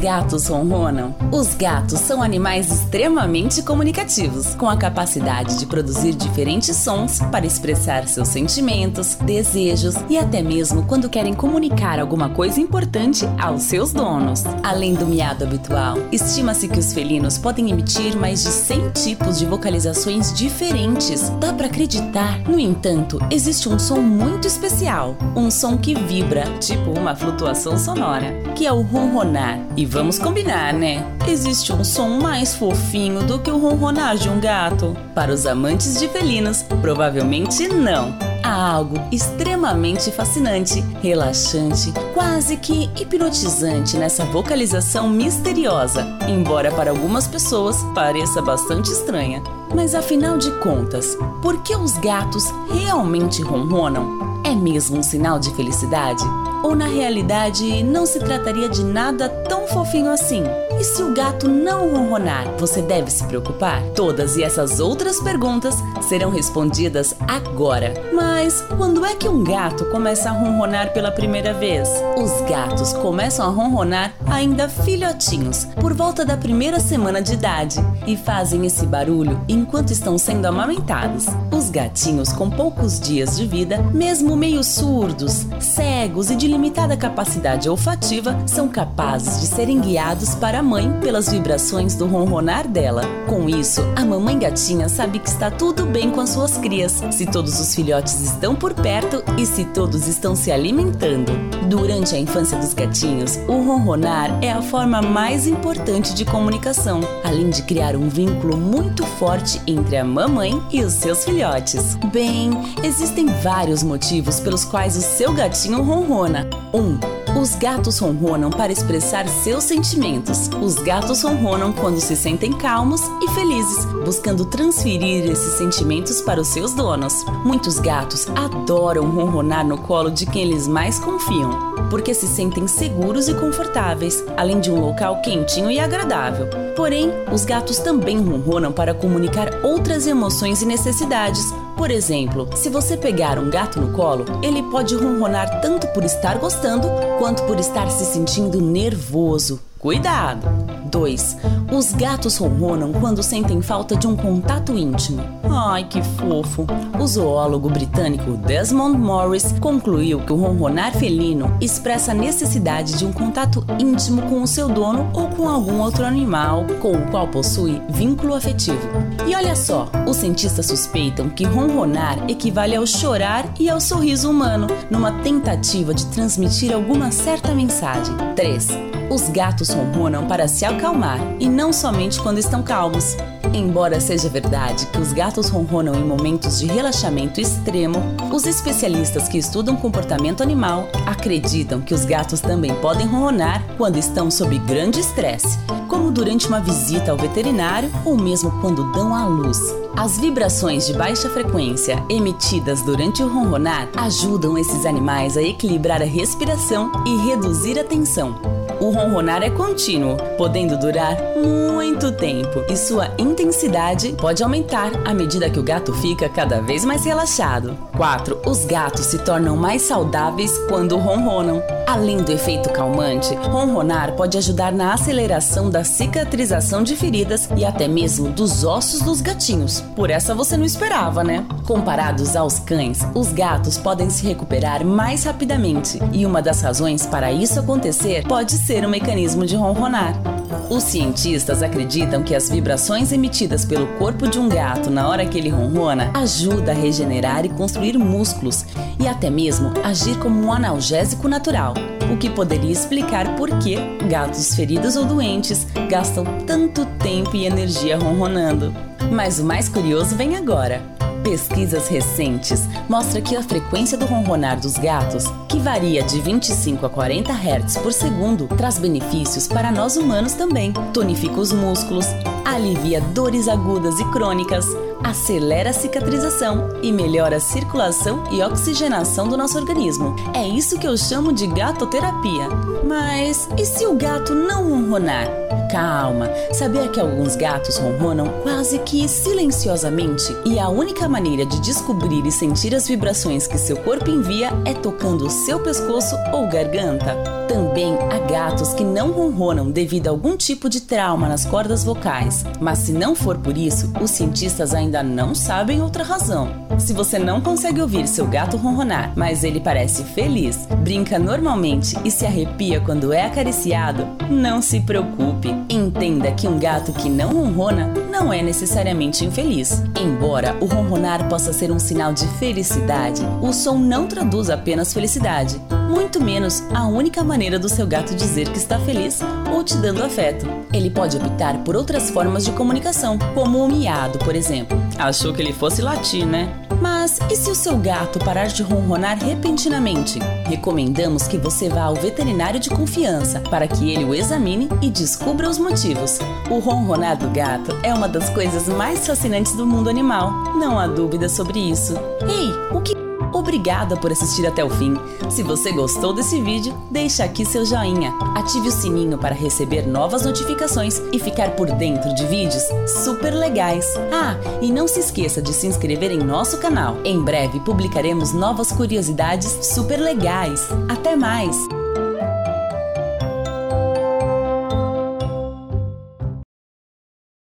gatos ronronam? Os gatos são animais extremamente comunicativos, com a capacidade de produzir diferentes sons para expressar seus sentimentos, desejos e até mesmo quando querem comunicar alguma coisa importante aos seus donos. Além do miado habitual, estima-se que os felinos podem emitir mais de 100 tipos de vocalizações diferentes. Dá para acreditar. No entanto, existe um som muito especial, um som que vibra, tipo uma flutuação sonora, que é o ronronar. E vamos combinar, né? Existe um som mais fofinho do que o ronronar de um gato? Para os amantes de felinos, provavelmente não. Há algo extremamente fascinante, relaxante, quase que hipnotizante nessa vocalização misteriosa, embora para algumas pessoas pareça bastante estranha. Mas afinal de contas, por que os gatos realmente ronronam? É mesmo um sinal de felicidade? Ou na realidade não se trataria de nada tão fofinho assim? E se o gato não ronronar, você deve se preocupar? Todas e essas outras perguntas serão respondidas agora. Mas quando é que um gato começa a ronronar pela primeira vez? Os gatos começam a ronronar ainda filhotinhos, por volta da primeira semana de idade, e fazem esse barulho enquanto estão sendo amamentados. Os gatinhos com poucos dias de vida, mesmo meio surdos, cegos e de limitada capacidade olfativa, são capazes de serem guiados para a mãe pelas vibrações do ronronar dela. Com isso, a mamãe gatinha sabe que está tudo bem com as suas crias, se todos os filhotes estão por perto e se todos estão se alimentando. Durante a infância dos gatinhos, o ronronar é a forma mais importante de comunicação, além de criar um vínculo muito forte entre a mamãe e os seus filhotes. Bem, existem vários motivos pelos quais o seu gatinho ronrona. 1. Um, os gatos ronronam para expressar seus sentimentos. Os gatos ronronam quando se sentem calmos e felizes, buscando transferir esses sentimentos para os seus donos. Muitos gatos adoram ronronar no colo de quem eles mais confiam, porque se sentem seguros e confortáveis, além de um local quentinho e agradável. Porém, os gatos também ronronam para comunicar outras emoções e necessidades, por exemplo, se você pegar um gato no colo, ele pode ronronar tanto por estar gostando quanto por estar se sentindo nervoso. Cuidado! 2. Os gatos ronronam quando sentem falta de um contato íntimo. Ai, que fofo! O zoólogo britânico Desmond Morris concluiu que o ronronar felino expressa a necessidade de um contato íntimo com o seu dono ou com algum outro animal com o qual possui vínculo afetivo. E olha só, os cientistas suspeitam que ronronar equivale ao chorar e ao sorriso humano, numa tentativa de transmitir alguma certa mensagem. 3. Os gatos ronronam para se acalmar e não somente quando estão calmos. Embora seja verdade que os gatos ronronam em momentos de relaxamento extremo, os especialistas que estudam comportamento animal acreditam que os gatos também podem ronronar quando estão sob grande estresse, como durante uma visita ao veterinário ou mesmo quando dão à luz. As vibrações de baixa frequência emitidas durante o ronronar ajudam esses animais a equilibrar a respiração e reduzir a tensão. O ronronar é contínuo, podendo durar muito tempo, e sua intensidade pode aumentar à medida que o gato fica cada vez mais relaxado. 4. Os gatos se tornam mais saudáveis quando ronronam. Além do efeito calmante, ronronar pode ajudar na aceleração da cicatrização de feridas e até mesmo dos ossos dos gatinhos. Por essa você não esperava, né? Comparados aos cães, os gatos podem se recuperar mais rapidamente, e uma das razões para isso acontecer pode ser ser um mecanismo de ronronar. Os cientistas acreditam que as vibrações emitidas pelo corpo de um gato na hora que ele ronrona ajuda a regenerar e construir músculos e até mesmo agir como um analgésico natural, o que poderia explicar por que gatos feridos ou doentes gastam tanto tempo e energia ronronando. Mas o mais curioso vem agora. Pesquisas recentes mostram que a frequência do ronronar dos gatos, que varia de 25 a 40 Hz por segundo, traz benefícios para nós humanos também. Tonifica os músculos, alivia dores agudas e crônicas, acelera a cicatrização e melhora a circulação e oxigenação do nosso organismo. É isso que eu chamo de gatoterapia. Mas e se o gato não ronronar? Calma, sabia que alguns gatos ronronam quase que silenciosamente e a única maneira de descobrir e sentir as vibrações que seu corpo envia é tocando o seu pescoço ou garganta? Também há gatos que não ronronam devido a algum tipo de trauma nas cordas vocais, mas se não for por isso, os cientistas ainda não sabem outra razão. Se você não consegue ouvir seu gato ronronar, mas ele parece feliz, brinca normalmente e se arrepia quando é acariciado, não se preocupe. Entenda que um gato que não ronrona não é necessariamente infeliz. Embora o ronronar possa ser um sinal de felicidade, o som não traduz apenas felicidade, muito menos a única maneira do seu gato dizer que está feliz ou te dando afeto. Ele pode optar por outras formas de comunicação, como o miado, por exemplo. Achou que ele fosse latir, né? Mas e se o seu gato parar de ronronar repentinamente? Recomendamos que você vá ao veterinário de confiança para que ele o examine e descubra os motivos. O ronronar do gato é uma das coisas mais fascinantes do mundo animal, não há dúvida sobre isso. Ei, o que Obrigada por assistir até o fim. Se você gostou desse vídeo, deixa aqui seu joinha, ative o sininho para receber novas notificações e ficar por dentro de vídeos super legais. Ah, e não se esqueça de se inscrever em nosso canal. Em breve publicaremos novas curiosidades super legais. Até mais!